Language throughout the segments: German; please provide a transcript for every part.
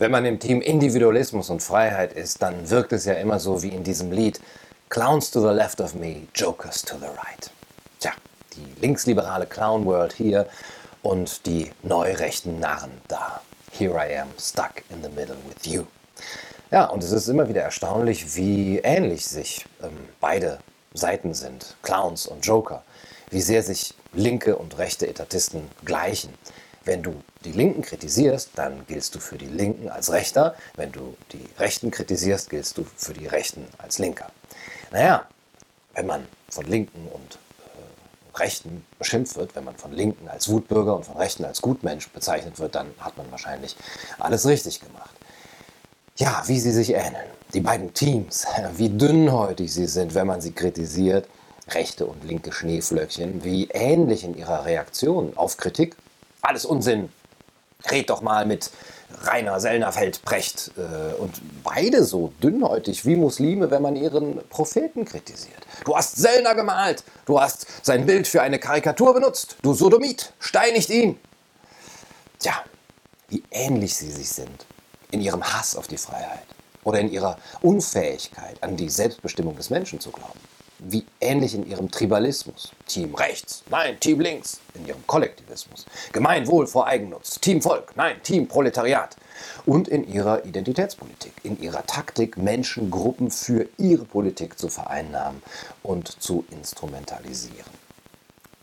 Wenn man im Team Individualismus und Freiheit ist, dann wirkt es ja immer so wie in diesem Lied Clowns to the left of me, Jokers to the right. Tja, die linksliberale Clown World hier und die neurechten Narren da. Here I am, stuck in the middle with you. Ja, und es ist immer wieder erstaunlich, wie ähnlich sich ähm, beide Seiten sind, Clowns und Joker, wie sehr sich linke und rechte Etatisten gleichen. Wenn du die Linken kritisierst, dann giltst du für die Linken als Rechter. Wenn du die Rechten kritisierst, giltst du für die Rechten als Linker. Naja, wenn man von Linken und äh, Rechten beschimpft wird, wenn man von Linken als Wutbürger und von Rechten als Gutmensch bezeichnet wird, dann hat man wahrscheinlich alles richtig gemacht. Ja, wie sie sich ähneln. Die beiden Teams, wie dünnhäutig sie sind, wenn man sie kritisiert. Rechte und linke Schneeflöckchen, wie ähnlich in ihrer Reaktion auf Kritik. Alles Unsinn. Red doch mal mit Rainer Sellnerfeld Precht. Äh, und beide so dünnhäutig wie Muslime, wenn man ihren Propheten kritisiert. Du hast Sellner gemalt. Du hast sein Bild für eine Karikatur benutzt. Du Sodomit. Steinigt ihn. Tja, wie ähnlich sie sich sind in ihrem Hass auf die Freiheit oder in ihrer Unfähigkeit, an die Selbstbestimmung des Menschen zu glauben. Wie ähnlich in ihrem Tribalismus, Team rechts, nein, Team links, in ihrem Kollektivismus, Gemeinwohl vor Eigennutz, Team Volk, nein, Team Proletariat. Und in ihrer Identitätspolitik, in ihrer Taktik, Menschengruppen für ihre Politik zu vereinnahmen und zu instrumentalisieren.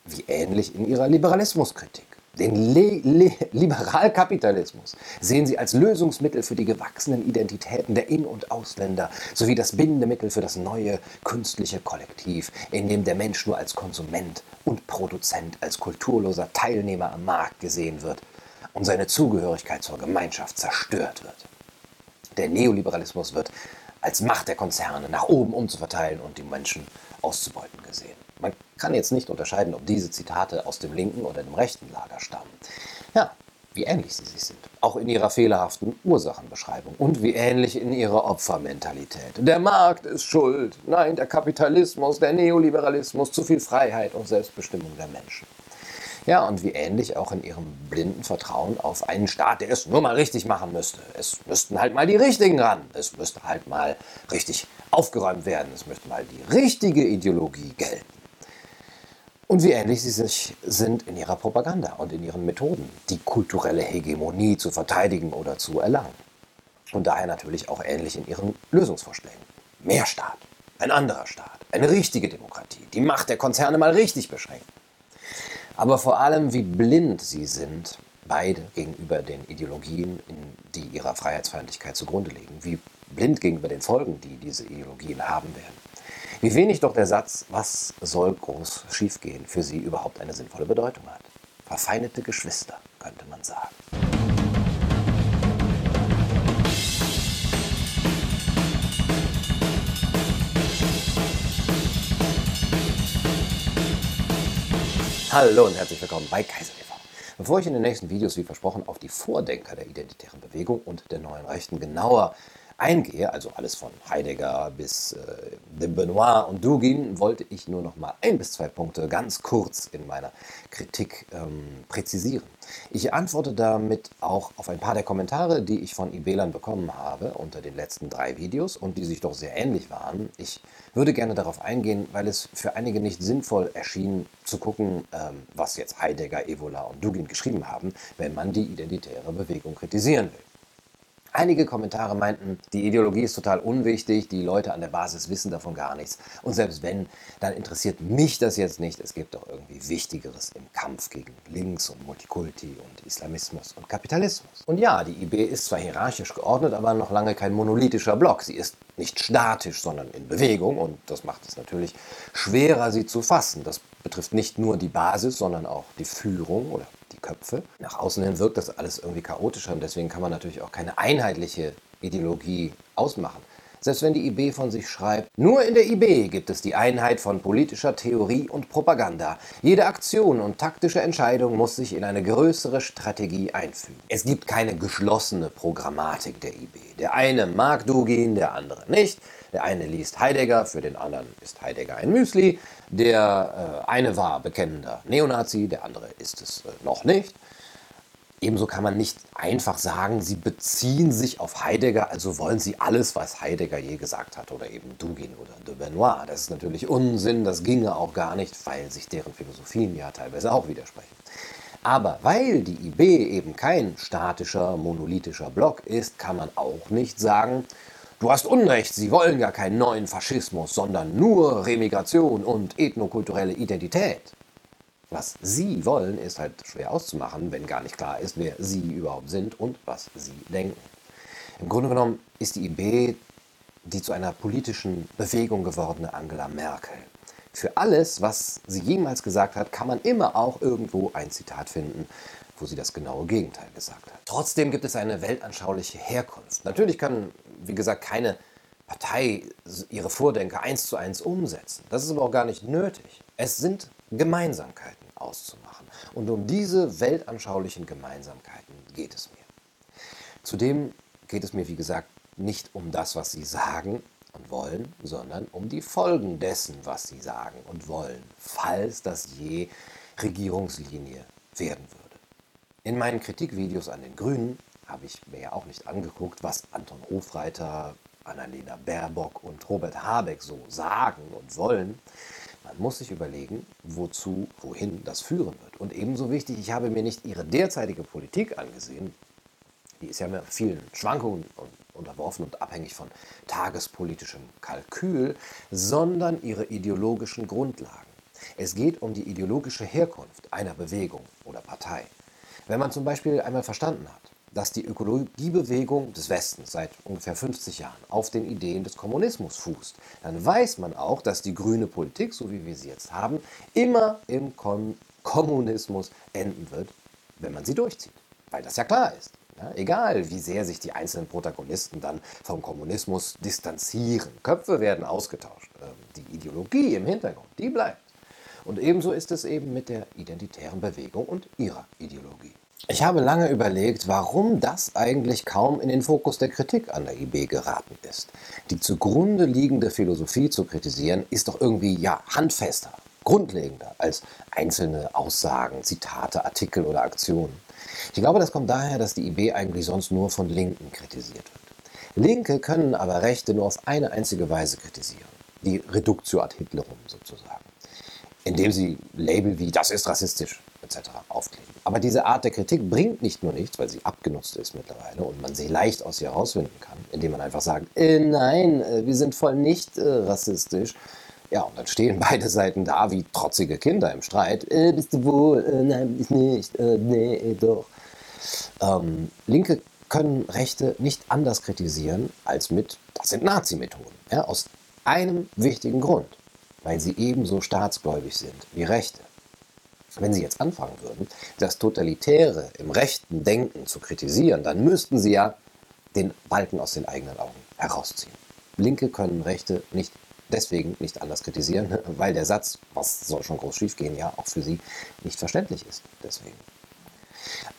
Wie ähnlich in ihrer Liberalismuskritik den Le Le Liberalkapitalismus sehen sie als Lösungsmittel für die gewachsenen Identitäten der In- und Ausländer sowie das Bindemittel für das neue künstliche Kollektiv, in dem der Mensch nur als Konsument und Produzent, als kulturloser Teilnehmer am Markt gesehen wird und seine Zugehörigkeit zur Gemeinschaft zerstört wird. Der Neoliberalismus wird als Macht der Konzerne nach oben umzuverteilen und die Menschen auszubeuten gesehen. Man kann jetzt nicht unterscheiden, ob diese Zitate aus dem linken oder dem rechten Lager stammen. Ja, wie ähnlich sie sich sind. Auch in ihrer fehlerhaften Ursachenbeschreibung und wie ähnlich in ihrer Opfermentalität. Der Markt ist schuld. Nein, der Kapitalismus, der Neoliberalismus, zu viel Freiheit und Selbstbestimmung der Menschen. Ja, und wie ähnlich auch in ihrem blinden Vertrauen auf einen Staat, der es nur mal richtig machen müsste. Es müssten halt mal die Richtigen ran. Es müsste halt mal richtig aufgeräumt werden. Es müsste mal die richtige Ideologie gelten. Und wie ähnlich sie sich sind in ihrer Propaganda und in ihren Methoden, die kulturelle Hegemonie zu verteidigen oder zu erlangen. Und daher natürlich auch ähnlich in ihren Lösungsvorschlägen. Mehr Staat, ein anderer Staat, eine richtige Demokratie, die Macht der Konzerne mal richtig beschränken aber vor allem, wie blind sie sind, beide gegenüber den Ideologien, die ihrer Freiheitsfeindlichkeit zugrunde liegen, wie blind gegenüber den Folgen, die diese Ideologien haben werden. Wie wenig doch der Satz, was soll groß schiefgehen, für sie überhaupt eine sinnvolle Bedeutung hat. Verfeindete Geschwister, könnte man sagen. Hallo und herzlich willkommen bei Kaiser TV. Bevor ich in den nächsten Videos wie versprochen auf die Vordenker der identitären Bewegung und der neuen Rechten genauer eingehe, also alles von Heidegger bis äh, de Benoit und Dugin, wollte ich nur noch mal ein bis zwei Punkte ganz kurz in meiner Kritik ähm, präzisieren. Ich antworte damit auch auf ein paar der Kommentare, die ich von Ibelern bekommen habe unter den letzten drei Videos und die sich doch sehr ähnlich waren. Ich würde gerne darauf eingehen, weil es für einige nicht sinnvoll erschien, zu gucken, ähm, was jetzt Heidegger, Evola und Dugin geschrieben haben, wenn man die identitäre Bewegung kritisieren will. Einige Kommentare meinten, die Ideologie ist total unwichtig, die Leute an der Basis wissen davon gar nichts. Und selbst wenn, dann interessiert mich das jetzt nicht. Es gibt doch irgendwie Wichtigeres im Kampf gegen Links und Multikulti und Islamismus und Kapitalismus. Und ja, die IB ist zwar hierarchisch geordnet, aber noch lange kein monolithischer Block. Sie ist nicht statisch, sondern in Bewegung und das macht es natürlich schwerer, sie zu fassen. Das betrifft nicht nur die Basis, sondern auch die Führung oder Köpfe. Nach außen hin wirkt das alles irgendwie chaotischer und deswegen kann man natürlich auch keine einheitliche Ideologie ausmachen. Selbst wenn die IB von sich schreibt, nur in der IB gibt es die Einheit von politischer Theorie und Propaganda. Jede Aktion und taktische Entscheidung muss sich in eine größere Strategie einfügen. Es gibt keine geschlossene Programmatik der IB. Der eine mag Dugin, der andere nicht. Der eine liest Heidegger, für den anderen ist Heidegger ein Müsli. Der äh, eine war bekennender Neonazi, der andere ist es äh, noch nicht. Ebenso kann man nicht einfach sagen, sie beziehen sich auf Heidegger, also wollen sie alles, was Heidegger je gesagt hat, oder eben Dugin oder de Benoit. Das ist natürlich Unsinn, das ginge auch gar nicht, weil sich deren Philosophien ja teilweise auch widersprechen. Aber weil die IB eben kein statischer, monolithischer Block ist, kann man auch nicht sagen, du hast Unrecht, sie wollen ja keinen neuen Faschismus, sondern nur Remigration und ethnokulturelle Identität. Was sie wollen, ist halt schwer auszumachen, wenn gar nicht klar ist, wer sie überhaupt sind und was sie denken. Im Grunde genommen ist die IB die zu einer politischen Bewegung gewordene Angela Merkel. Für alles, was sie jemals gesagt hat, kann man immer auch irgendwo ein Zitat finden, wo sie das genaue Gegenteil gesagt hat. Trotzdem gibt es eine weltanschauliche Herkunft. Natürlich kann, wie gesagt, keine Partei ihre Vordenker eins zu eins umsetzen. Das ist aber auch gar nicht nötig. Es sind Gemeinsamkeiten auszumachen. Und um diese weltanschaulichen Gemeinsamkeiten geht es mir. Zudem geht es mir, wie gesagt, nicht um das, was sie sagen und wollen, sondern um die Folgen dessen, was sie sagen und wollen, falls das je Regierungslinie werden würde. In meinen Kritikvideos an den Grünen habe ich mir ja auch nicht angeguckt, was Anton Hofreiter, Annalena Baerbock und Robert Habeck so sagen und wollen, man muss sich überlegen, wozu, wohin das führen wird. Und ebenso wichtig, ich habe mir nicht ihre derzeitige Politik angesehen, die ist ja mit vielen Schwankungen unterworfen und abhängig von tagespolitischem Kalkül, sondern ihre ideologischen Grundlagen. Es geht um die ideologische Herkunft einer Bewegung oder Partei. Wenn man zum Beispiel einmal verstanden hat, dass die Ökologiebewegung des Westens seit ungefähr 50 Jahren auf den Ideen des Kommunismus fußt, dann weiß man auch, dass die grüne Politik, so wie wir sie jetzt haben, immer im Kom Kommunismus enden wird, wenn man sie durchzieht. Weil das ja klar ist. Ja, egal, wie sehr sich die einzelnen Protagonisten dann vom Kommunismus distanzieren. Köpfe werden ausgetauscht. Ähm, die Ideologie im Hintergrund, die bleibt. Und ebenso ist es eben mit der identitären Bewegung und ihrer Ideologie. Ich habe lange überlegt, warum das eigentlich kaum in den Fokus der Kritik an der IB geraten ist. Die zugrunde liegende Philosophie zu kritisieren, ist doch irgendwie ja handfester, grundlegender als einzelne Aussagen, Zitate, Artikel oder Aktionen. Ich glaube, das kommt daher, dass die IB eigentlich sonst nur von Linken kritisiert wird. Linke können aber Rechte nur auf eine einzige Weise kritisieren. Die Reduktio ad Hitlerum sozusagen. Indem sie Label wie das ist rassistisch etc. aufkleben. Aber diese Art der Kritik bringt nicht nur nichts, weil sie abgenutzt ist mittlerweile und man sie leicht aus ihr herausfinden kann, indem man einfach sagt, äh, nein, äh, wir sind voll nicht äh, rassistisch. Ja, und dann stehen beide Seiten da wie trotzige Kinder im Streit. Äh, bist du wohl? Äh, nein, ich nicht. Äh, nee, doch. Ähm, Linke können Rechte nicht anders kritisieren als mit, das sind Nazi-Methoden. Ja, aus einem wichtigen Grund, weil sie ebenso staatsgläubig sind wie Rechte. Wenn Sie jetzt anfangen würden, das Totalitäre im rechten Denken zu kritisieren, dann müssten Sie ja den Balken aus den eigenen Augen herausziehen. Linke können Rechte nicht deswegen nicht anders kritisieren, weil der Satz, was soll schon groß schiefgehen, ja auch für Sie nicht verständlich ist. Deswegen.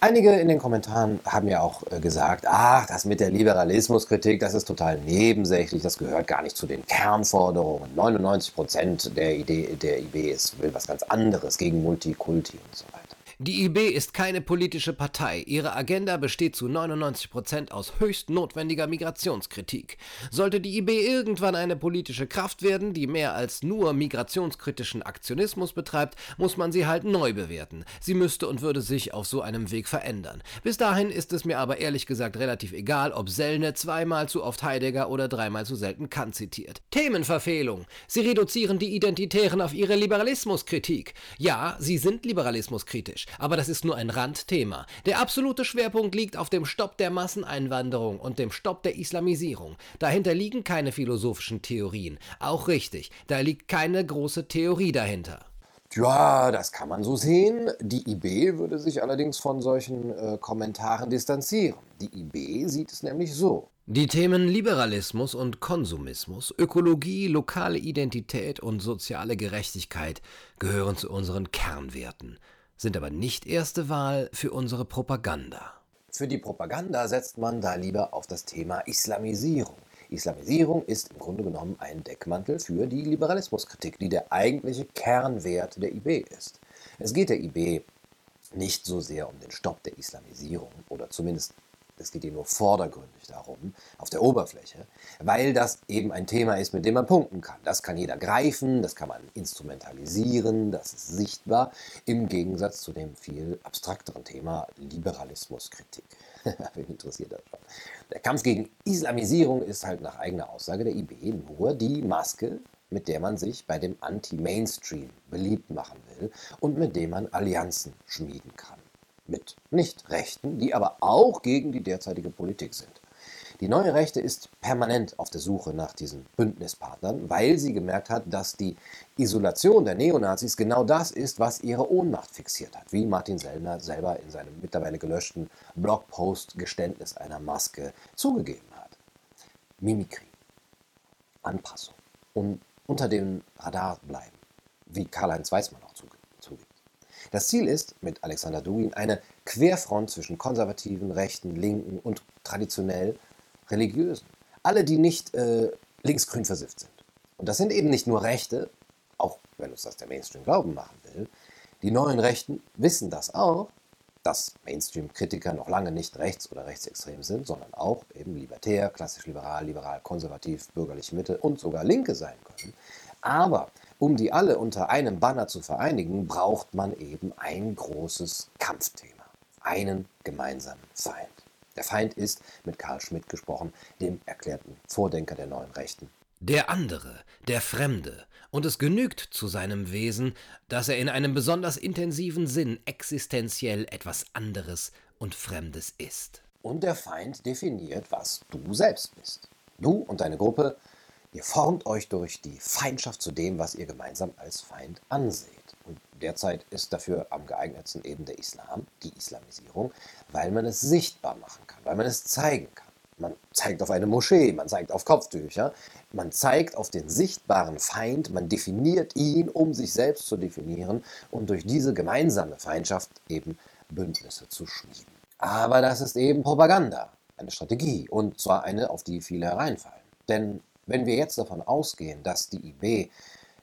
Einige in den Kommentaren haben ja auch äh, gesagt, ach, das mit der Liberalismuskritik, das ist total nebensächlich, das gehört gar nicht zu den Kernforderungen. 99 Prozent der Idee der IB ist, will was ganz anderes gegen Multikulti und so weiter. Die IB ist keine politische Partei. Ihre Agenda besteht zu 99 Prozent aus höchst notwendiger Migrationskritik. Sollte die IB irgendwann eine politische Kraft werden, die mehr als nur migrationskritischen Aktionismus betreibt, muss man sie halt neu bewerten. Sie müsste und würde sich auf so einem Weg verändern. Bis dahin ist es mir aber ehrlich gesagt relativ egal, ob Sellne zweimal zu oft Heidegger oder dreimal zu selten Kant zitiert. Themenverfehlung. Sie reduzieren die Identitären auf ihre Liberalismuskritik. Ja, sie sind liberalismuskritisch aber das ist nur ein Randthema. Der absolute Schwerpunkt liegt auf dem Stopp der Masseneinwanderung und dem Stopp der Islamisierung. Dahinter liegen keine philosophischen Theorien. Auch richtig, da liegt keine große Theorie dahinter. Ja, das kann man so sehen. Die IB würde sich allerdings von solchen äh, Kommentaren distanzieren. Die IB sieht es nämlich so. Die Themen Liberalismus und Konsumismus, Ökologie, lokale Identität und soziale Gerechtigkeit gehören zu unseren Kernwerten sind aber nicht erste Wahl für unsere Propaganda. Für die Propaganda setzt man da lieber auf das Thema Islamisierung. Islamisierung ist im Grunde genommen ein Deckmantel für die Liberalismuskritik, die der eigentliche Kernwert der IB ist. Es geht der IB nicht so sehr um den Stopp der Islamisierung oder zumindest es geht hier nur vordergründig darum, auf der Oberfläche, weil das eben ein Thema ist, mit dem man punkten kann. Das kann jeder greifen, das kann man instrumentalisieren, das ist sichtbar, im Gegensatz zu dem viel abstrakteren Thema Liberalismuskritik. Wen interessiert das schon? Der Kampf gegen Islamisierung ist halt nach eigener Aussage der IB nur die Maske, mit der man sich bei dem Anti-Mainstream beliebt machen will und mit dem man Allianzen schmieden kann mit Nicht-Rechten, die aber auch gegen die derzeitige Politik sind. Die neue Rechte ist permanent auf der Suche nach diesen Bündnispartnern, weil sie gemerkt hat, dass die Isolation der Neonazis genau das ist, was ihre Ohnmacht fixiert hat, wie Martin Sellner selber in seinem mittlerweile gelöschten Blogpost Geständnis einer Maske zugegeben hat. Mimikrie, Anpassung und unter dem Radar bleiben, wie Karl-Heinz Weizmann auch zugibt. Das Ziel ist, mit Alexander Dugin, eine Querfront zwischen konservativen, rechten, linken und traditionell religiösen. Alle, die nicht äh, linksgrün versifft sind. Und das sind eben nicht nur Rechte, auch wenn uns das der Mainstream glauben machen will. Die neuen Rechten wissen das auch, dass Mainstream-Kritiker noch lange nicht rechts- oder rechtsextrem sind, sondern auch eben libertär, klassisch liberal, liberal, konservativ, bürgerliche Mitte und sogar Linke sein können. Aber um die alle unter einem Banner zu vereinigen, braucht man eben ein großes Kampfthema, einen gemeinsamen Feind. Der Feind ist, mit Karl Schmidt gesprochen, dem erklärten Vordenker der neuen Rechten. Der andere, der Fremde, und es genügt zu seinem Wesen, dass er in einem besonders intensiven Sinn existenziell etwas anderes und Fremdes ist. Und der Feind definiert, was du selbst bist. Du und deine Gruppe Ihr formt euch durch die Feindschaft zu dem, was ihr gemeinsam als Feind anseht. Und derzeit ist dafür am geeignetsten eben der Islam, die Islamisierung, weil man es sichtbar machen kann, weil man es zeigen kann. Man zeigt auf eine Moschee, man zeigt auf Kopftücher, man zeigt auf den sichtbaren Feind, man definiert ihn, um sich selbst zu definieren und durch diese gemeinsame Feindschaft eben Bündnisse zu schmieden. Aber das ist eben Propaganda, eine Strategie und zwar eine, auf die viele hereinfallen. Denn wenn wir jetzt davon ausgehen, dass die IB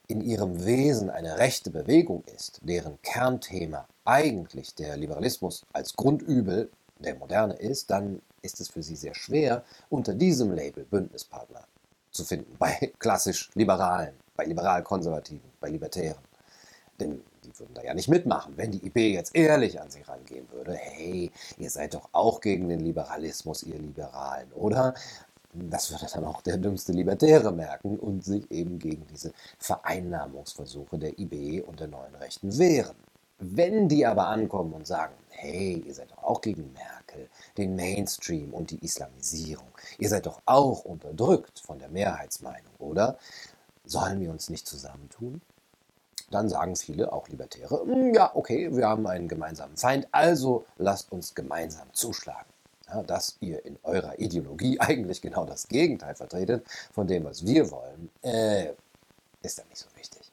in ihrem Wesen eine rechte Bewegung ist, deren Kernthema eigentlich der Liberalismus als Grundübel der Moderne ist, dann ist es für sie sehr schwer, unter diesem Label Bündnispartner zu finden. Bei klassisch Liberalen, bei liberal-konservativen, bei Libertären. Denn die würden da ja nicht mitmachen, wenn die IB jetzt ehrlich an sie rangehen würde. Hey, ihr seid doch auch gegen den Liberalismus, ihr Liberalen, oder? Das würde dann auch der dümmste Libertäre merken und sich eben gegen diese Vereinnahmungsversuche der IB und der neuen Rechten wehren. Wenn die aber ankommen und sagen, hey, ihr seid doch auch gegen Merkel, den Mainstream und die Islamisierung, ihr seid doch auch unterdrückt von der Mehrheitsmeinung, oder? Sollen wir uns nicht zusammentun? Dann sagen viele, auch Libertäre, hm, ja, okay, wir haben einen gemeinsamen Feind, also lasst uns gemeinsam zuschlagen ja, dass ihr in eurer Ideologie eigentlich genau das Gegenteil vertretet von dem, was wir wollen, äh, ist dann nicht so wichtig.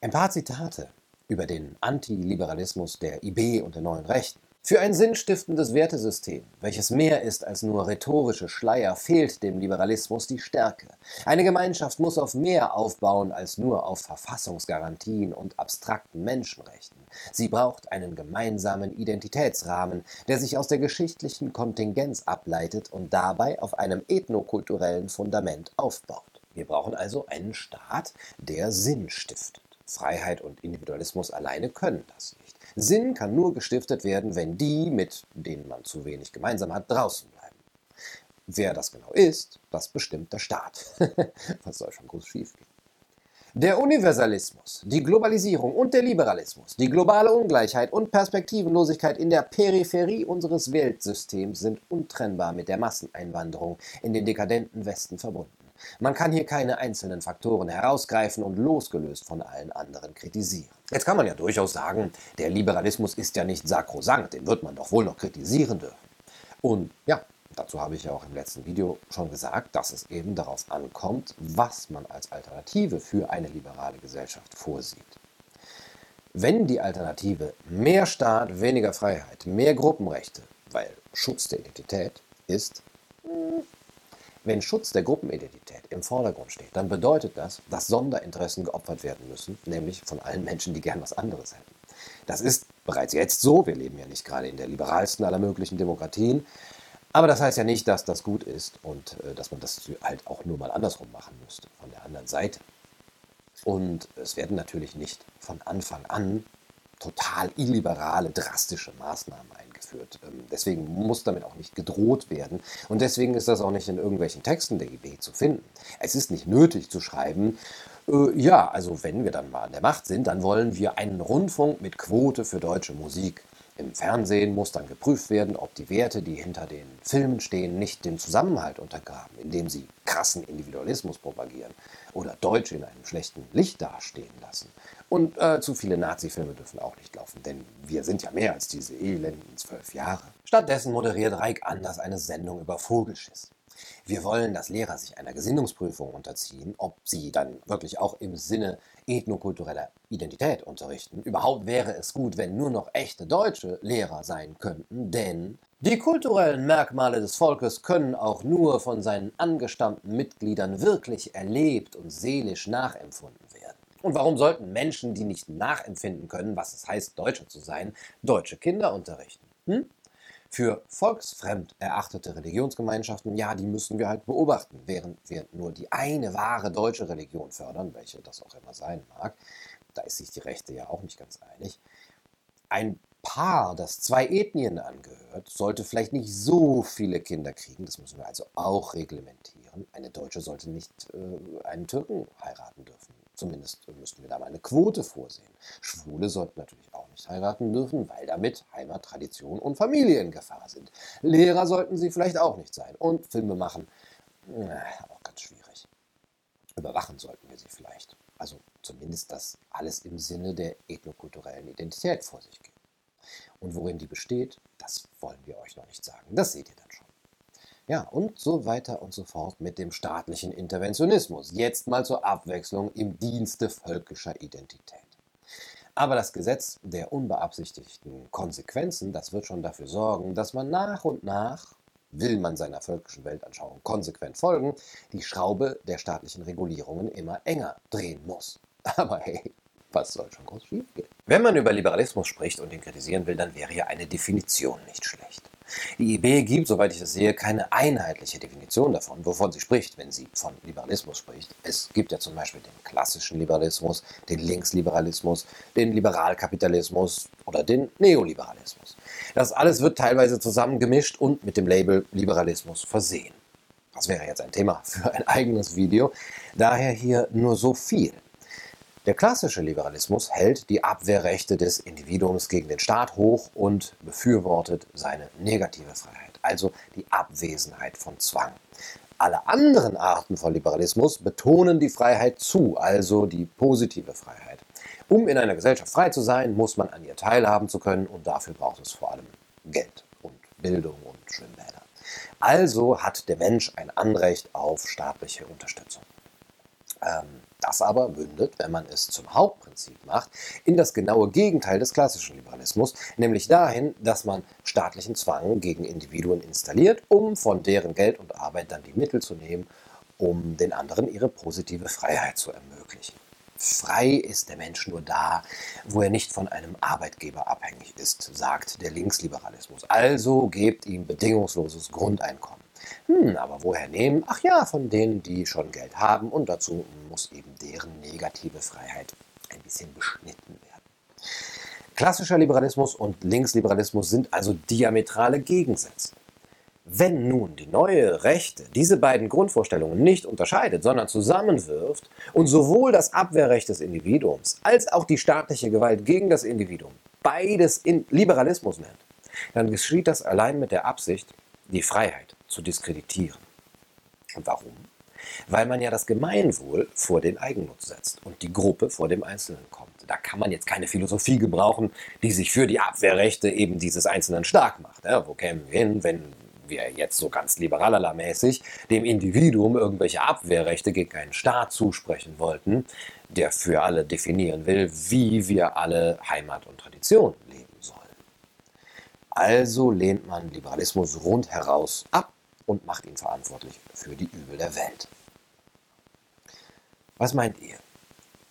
Ein paar Zitate über den Antiliberalismus der IB und der neuen Rechten. Für ein sinnstiftendes Wertesystem, welches mehr ist als nur rhetorische Schleier, fehlt dem Liberalismus die Stärke. Eine Gemeinschaft muss auf mehr aufbauen als nur auf Verfassungsgarantien und abstrakten Menschenrechten. Sie braucht einen gemeinsamen Identitätsrahmen, der sich aus der geschichtlichen Kontingenz ableitet und dabei auf einem ethnokulturellen Fundament aufbaut. Wir brauchen also einen Staat, der Sinn stiftet. Freiheit und Individualismus alleine können das nicht. Sinn kann nur gestiftet werden, wenn die, mit denen man zu wenig gemeinsam hat, draußen bleiben. Wer das genau ist, das bestimmt der Staat. Was soll schon groß schiefgehen? Der Universalismus, die Globalisierung und der Liberalismus, die globale Ungleichheit und Perspektivenlosigkeit in der Peripherie unseres Weltsystems sind untrennbar mit der Masseneinwanderung in den dekadenten Westen verbunden. Man kann hier keine einzelnen Faktoren herausgreifen und losgelöst von allen anderen kritisieren. Jetzt kann man ja durchaus sagen, der Liberalismus ist ja nicht sakrosankt, den wird man doch wohl noch kritisieren dürfen. Und ja, dazu habe ich ja auch im letzten Video schon gesagt, dass es eben darauf ankommt, was man als Alternative für eine liberale Gesellschaft vorsieht. Wenn die Alternative mehr Staat, weniger Freiheit, mehr Gruppenrechte, weil Schutz der Identität ist, wenn Schutz der Gruppenidentität im Vordergrund steht, dann bedeutet das, dass Sonderinteressen geopfert werden müssen, nämlich von allen Menschen, die gern was anderes hätten. Das ist bereits jetzt so, wir leben ja nicht gerade in der liberalsten aller möglichen Demokratien, aber das heißt ja nicht, dass das gut ist und äh, dass man das halt auch nur mal andersrum machen müsste, von der anderen Seite. Und es werden natürlich nicht von Anfang an total illiberale, drastische Maßnahmen eingeführt. Ähm, deswegen muss damit auch nicht gedroht werden. Und deswegen ist das auch nicht in irgendwelchen Texten der IB zu finden. Es ist nicht nötig zu schreiben, äh, ja, also wenn wir dann mal an der Macht sind, dann wollen wir einen Rundfunk mit Quote für deutsche Musik. Im Fernsehen muss dann geprüft werden, ob die Werte, die hinter den Filmen stehen, nicht den Zusammenhalt untergraben, indem sie krassen Individualismus propagieren oder Deutsche in einem schlechten Licht dastehen lassen. Und äh, zu viele Nazi-Filme dürfen auch nicht laufen, denn wir sind ja mehr als diese elenden zwölf Jahre. Stattdessen moderiert Reik Anders eine Sendung über Vogelschiss. Wir wollen, dass Lehrer sich einer Gesinnungsprüfung unterziehen, ob sie dann wirklich auch im Sinne ethnokultureller Identität unterrichten. Überhaupt wäre es gut, wenn nur noch echte deutsche Lehrer sein könnten, denn die kulturellen Merkmale des Volkes können auch nur von seinen angestammten Mitgliedern wirklich erlebt und seelisch nachempfunden werden. Und warum sollten Menschen, die nicht nachempfinden können, was es heißt, Deutscher zu sein, deutsche Kinder unterrichten? Hm? Für volksfremd erachtete Religionsgemeinschaften, ja, die müssen wir halt beobachten, während wir nur die eine wahre deutsche Religion fördern, welche das auch immer sein mag. Da ist sich die Rechte ja auch nicht ganz einig. Ein Paar, das zwei Ethnien angehört, sollte vielleicht nicht so viele Kinder kriegen. Das müssen wir also auch reglementieren. Eine Deutsche sollte nicht äh, einen Türken heiraten dürfen. Zumindest müssten wir da mal eine Quote vorsehen. Schwule sollten natürlich auch nicht heiraten dürfen, weil damit Heimat, Tradition und Familie in Gefahr sind. Lehrer sollten sie vielleicht auch nicht sein. Und Filme machen, auch ganz schwierig. Überwachen sollten wir sie vielleicht. Also zumindest, dass alles im Sinne der ethnokulturellen Identität vor sich geht. Und worin die besteht, das wollen wir euch noch nicht sagen. Das seht ihr dann schon. Ja, und so weiter und so fort mit dem staatlichen Interventionismus. Jetzt mal zur Abwechslung im Dienste völkischer Identität. Aber das Gesetz der unbeabsichtigten Konsequenzen, das wird schon dafür sorgen, dass man nach und nach, will man seiner völkischen Weltanschauung konsequent folgen, die Schraube der staatlichen Regulierungen immer enger drehen muss. Aber hey, was soll schon groß schiefgehen? Wenn man über Liberalismus spricht und ihn kritisieren will, dann wäre ja eine Definition nicht schlecht. Die IB gibt, soweit ich das sehe, keine einheitliche Definition davon, wovon sie spricht, wenn sie von Liberalismus spricht. Es gibt ja zum Beispiel den klassischen Liberalismus, den Linksliberalismus, den Liberalkapitalismus oder den Neoliberalismus. Das alles wird teilweise zusammengemischt und mit dem Label Liberalismus versehen. Das wäre jetzt ein Thema für ein eigenes Video. Daher hier nur so viel. Der klassische Liberalismus hält die Abwehrrechte des Individuums gegen den Staat hoch und befürwortet seine negative Freiheit, also die Abwesenheit von Zwang. Alle anderen Arten von Liberalismus betonen die Freiheit zu, also die positive Freiheit. Um in einer Gesellschaft frei zu sein, muss man an ihr teilhaben zu können und dafür braucht es vor allem Geld und Bildung und Schwimmbäder. Also hat der Mensch ein Anrecht auf staatliche Unterstützung. Ähm, das aber mündet, wenn man es zum Hauptprinzip macht, in das genaue Gegenteil des klassischen Liberalismus, nämlich dahin, dass man staatlichen Zwang gegen Individuen installiert, um von deren Geld und Arbeit dann die Mittel zu nehmen, um den anderen ihre positive Freiheit zu ermöglichen. Frei ist der Mensch nur da, wo er nicht von einem Arbeitgeber abhängig ist, sagt der Linksliberalismus. Also gebt ihm bedingungsloses Grundeinkommen. Hm, aber woher nehmen? Ach ja, von denen, die schon Geld haben und dazu muss eben deren negative Freiheit ein bisschen beschnitten werden. Klassischer Liberalismus und Linksliberalismus sind also diametrale Gegensätze. Wenn nun die neue Rechte diese beiden Grundvorstellungen nicht unterscheidet, sondern zusammenwirft und sowohl das Abwehrrecht des Individuums als auch die staatliche Gewalt gegen das Individuum beides in Liberalismus nennt, dann geschieht das allein mit der Absicht, die Freiheit zu diskreditieren. Und warum? Weil man ja das Gemeinwohl vor den Eigennutz setzt und die Gruppe vor dem Einzelnen kommt. Da kann man jetzt keine Philosophie gebrauchen, die sich für die Abwehrrechte eben dieses Einzelnen stark macht. Ja, wo kämen wir hin, wenn wir jetzt so ganz liberalermäßig dem Individuum irgendwelche Abwehrrechte gegen einen Staat zusprechen wollten, der für alle definieren will, wie wir alle Heimat und Tradition leben sollen. Also lehnt man Liberalismus rundheraus ab und macht ihn verantwortlich für die Übel der Welt. Was meint ihr?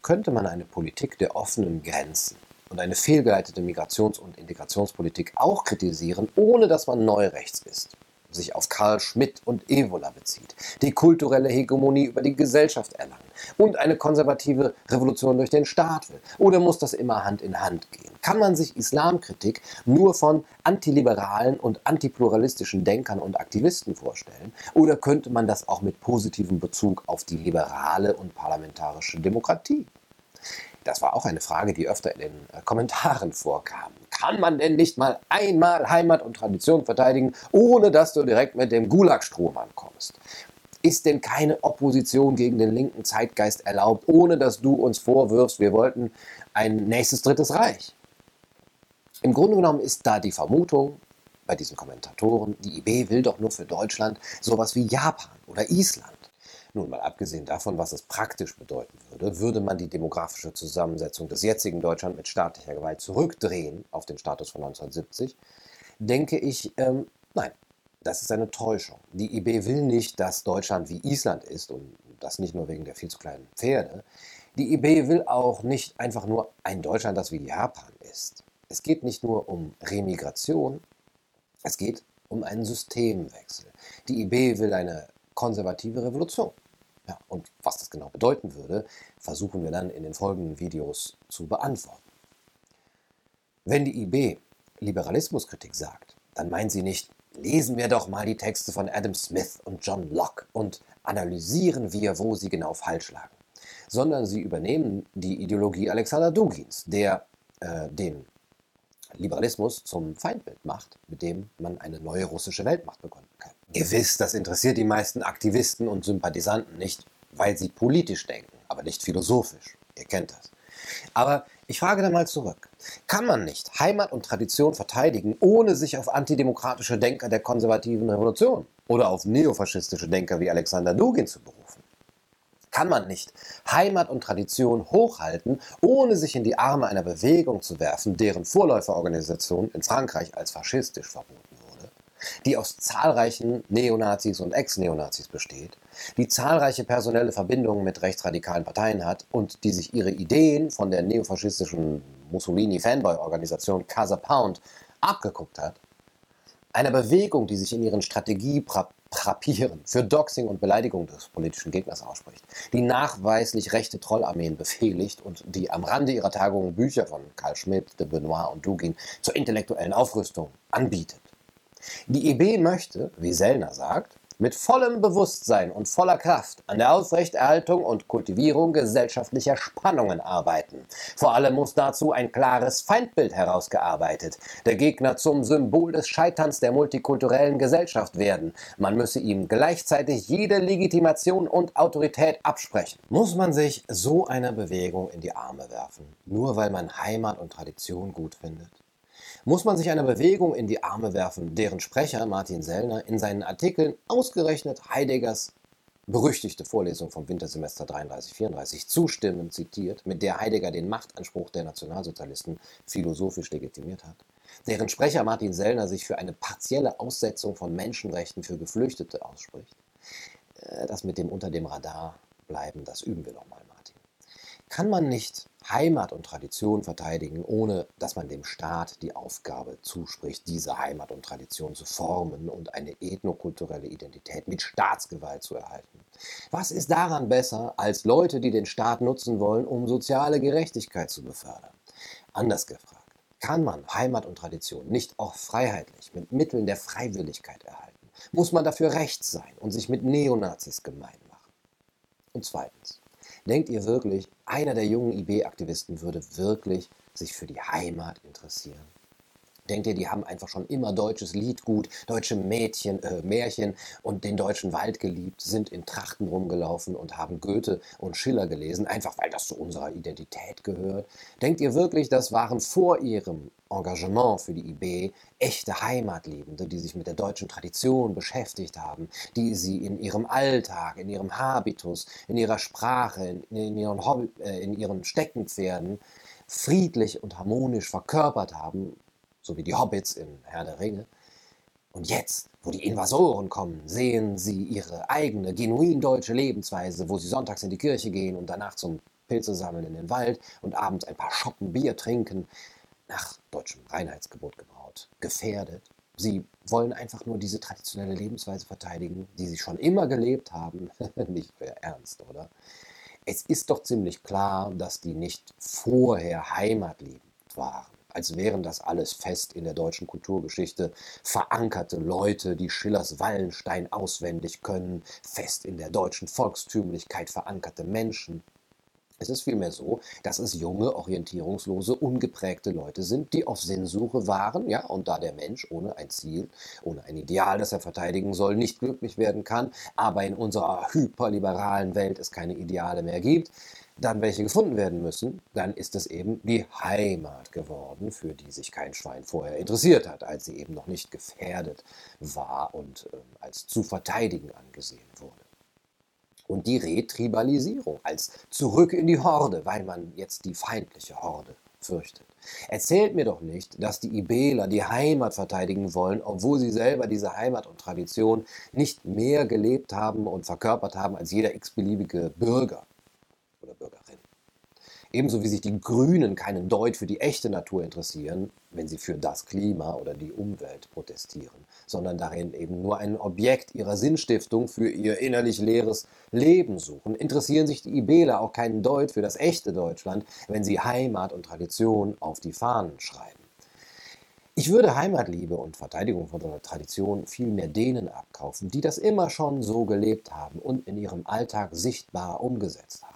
Könnte man eine Politik der offenen Grenzen und eine fehlgeleitete Migrations- und Integrationspolitik auch kritisieren, ohne dass man neurechts ist sich auf Karl Schmidt und Evola bezieht, die kulturelle Hegemonie über die Gesellschaft erlangen und eine konservative Revolution durch den Staat will? Oder muss das immer Hand in Hand gehen? Kann man sich Islamkritik nur von antiliberalen und antipluralistischen Denkern und Aktivisten vorstellen? Oder könnte man das auch mit positivem Bezug auf die liberale und parlamentarische Demokratie? Das war auch eine Frage, die öfter in den äh, Kommentaren vorkam. Kann man denn nicht mal einmal Heimat und Tradition verteidigen, ohne dass du direkt mit dem Gulagstrom ankommst? Ist denn keine Opposition gegen den linken Zeitgeist erlaubt, ohne dass du uns vorwirfst, wir wollten ein nächstes drittes Reich? Im Grunde genommen ist da die Vermutung bei diesen Kommentatoren, die IB will doch nur für Deutschland sowas wie Japan oder Island. Nun mal abgesehen davon, was es praktisch bedeuten würde, würde man die demografische Zusammensetzung des jetzigen Deutschland mit staatlicher Gewalt zurückdrehen auf den Status von 1970, denke ich, ähm, nein, das ist eine Täuschung. Die IB will nicht, dass Deutschland wie Island ist und das nicht nur wegen der viel zu kleinen Pferde. Die IB will auch nicht einfach nur ein Deutschland, das wie Japan ist. Es geht nicht nur um Remigration, es geht um einen Systemwechsel. Die IB will eine konservative Revolution. Ja, und was das genau bedeuten würde, versuchen wir dann in den folgenden Videos zu beantworten. Wenn die IB Liberalismuskritik sagt, dann meint sie nicht, lesen wir doch mal die Texte von Adam Smith und John Locke und analysieren wir, wo sie genau falsch lagen, sondern sie übernehmen die Ideologie Alexander Dugins, der äh, den Liberalismus zum Feindbild macht, mit dem man eine neue russische Weltmacht begründen kann. Ihr wisst, das interessiert die meisten Aktivisten und Sympathisanten nicht, weil sie politisch denken, aber nicht philosophisch. Ihr kennt das. Aber ich frage da mal zurück. Kann man nicht Heimat und Tradition verteidigen, ohne sich auf antidemokratische Denker der konservativen Revolution oder auf neofaschistische Denker wie Alexander Dugin zu berufen? Kann man nicht Heimat und Tradition hochhalten, ohne sich in die Arme einer Bewegung zu werfen, deren Vorläuferorganisation in Frankreich als faschistisch verboten wurde, die aus zahlreichen Neonazis und Ex-Neonazis besteht, die zahlreiche personelle Verbindungen mit rechtsradikalen Parteien hat und die sich ihre Ideen von der neofaschistischen Mussolini-Fanboy-Organisation Casa Pound abgeguckt hat, einer Bewegung, die sich in ihren Strategiepapieren für Doxing und Beleidigung des politischen Gegners ausspricht, die nachweislich rechte Trollarmeen befehligt und die am Rande ihrer Tagungen Bücher von Karl Schmidt, de Benoit und Dugin zur intellektuellen Aufrüstung anbietet. Die EB möchte, wie Sellner sagt, mit vollem Bewusstsein und voller Kraft an der Aufrechterhaltung und Kultivierung gesellschaftlicher Spannungen arbeiten. Vor allem muss dazu ein klares Feindbild herausgearbeitet, der Gegner zum Symbol des Scheiterns der multikulturellen Gesellschaft werden. Man müsse ihm gleichzeitig jede Legitimation und Autorität absprechen. Muss man sich so einer Bewegung in die Arme werfen, nur weil man Heimat und Tradition gut findet? Muss man sich einer Bewegung in die Arme werfen, deren Sprecher Martin Sellner in seinen Artikeln ausgerechnet Heideggers berüchtigte Vorlesung vom Wintersemester 33-34 zustimmend zitiert, mit der Heidegger den Machtanspruch der Nationalsozialisten philosophisch legitimiert hat, deren Sprecher Martin Sellner sich für eine partielle Aussetzung von Menschenrechten für Geflüchtete ausspricht. Äh, das mit dem unter dem Radar bleiben, das üben wir nochmal, Martin. Kann man nicht Heimat und Tradition verteidigen, ohne dass man dem Staat die Aufgabe zuspricht, diese Heimat und Tradition zu formen und eine ethnokulturelle Identität mit Staatsgewalt zu erhalten. Was ist daran besser als Leute, die den Staat nutzen wollen, um soziale Gerechtigkeit zu befördern? Anders gefragt, kann man Heimat und Tradition nicht auch freiheitlich mit Mitteln der Freiwilligkeit erhalten? Muss man dafür rechts sein und sich mit Neonazis gemein machen? Und zweitens, Denkt ihr wirklich, einer der jungen IB-Aktivisten würde wirklich sich für die Heimat interessieren? Denkt ihr, die haben einfach schon immer deutsches Liedgut, deutsche Mädchen, äh, Märchen und den deutschen Wald geliebt, sind in Trachten rumgelaufen und haben Goethe und Schiller gelesen, einfach weil das zu unserer Identität gehört? Denkt ihr wirklich, das waren vor ihrem Engagement für die IB echte Heimatliebende, die sich mit der deutschen Tradition beschäftigt haben, die sie in ihrem Alltag, in ihrem Habitus, in ihrer Sprache, in, in ihren, Hobby, äh, in ihren Steckenpferden friedlich und harmonisch verkörpert haben, so wie die Hobbits in Herr der Ringe. Und jetzt, wo die Invasoren kommen, sehen sie ihre eigene, genuin deutsche Lebensweise, wo sie sonntags in die Kirche gehen und danach zum Pilze sammeln in den Wald und abends ein paar Schoppen Bier trinken, nach deutschem Reinheitsgebot gebraut, gefährdet. Sie wollen einfach nur diese traditionelle Lebensweise verteidigen, die sie schon immer gelebt haben. nicht mehr ernst, oder? Es ist doch ziemlich klar, dass die nicht vorher heimatliebend waren als wären das alles fest in der deutschen Kulturgeschichte verankerte Leute, die Schillers Wallenstein auswendig können, fest in der deutschen Volkstümlichkeit verankerte Menschen. Es ist vielmehr so, dass es junge, orientierungslose, ungeprägte Leute sind, die auf Sinnsuche waren, ja, und da der Mensch ohne ein Ziel, ohne ein Ideal, das er verteidigen soll, nicht glücklich werden kann, aber in unserer hyperliberalen Welt es keine Ideale mehr gibt, dann welche gefunden werden müssen, dann ist es eben die Heimat geworden, für die sich kein Schwein vorher interessiert hat, als sie eben noch nicht gefährdet war und äh, als zu verteidigen angesehen wurde. Und die Retribalisierung als zurück in die Horde, weil man jetzt die feindliche Horde fürchtet. Erzählt mir doch nicht, dass die Ibeler die Heimat verteidigen wollen, obwohl sie selber diese Heimat und Tradition nicht mehr gelebt haben und verkörpert haben als jeder x-beliebige Bürger. Ebenso wie sich die Grünen keinen Deut für die echte Natur interessieren, wenn sie für das Klima oder die Umwelt protestieren, sondern darin eben nur ein Objekt ihrer Sinnstiftung für ihr innerlich leeres Leben suchen, interessieren sich die Ibeler auch keinen Deut für das echte Deutschland, wenn sie Heimat und Tradition auf die Fahnen schreiben. Ich würde Heimatliebe und Verteidigung von der Tradition vielmehr denen abkaufen, die das immer schon so gelebt haben und in ihrem Alltag sichtbar umgesetzt haben.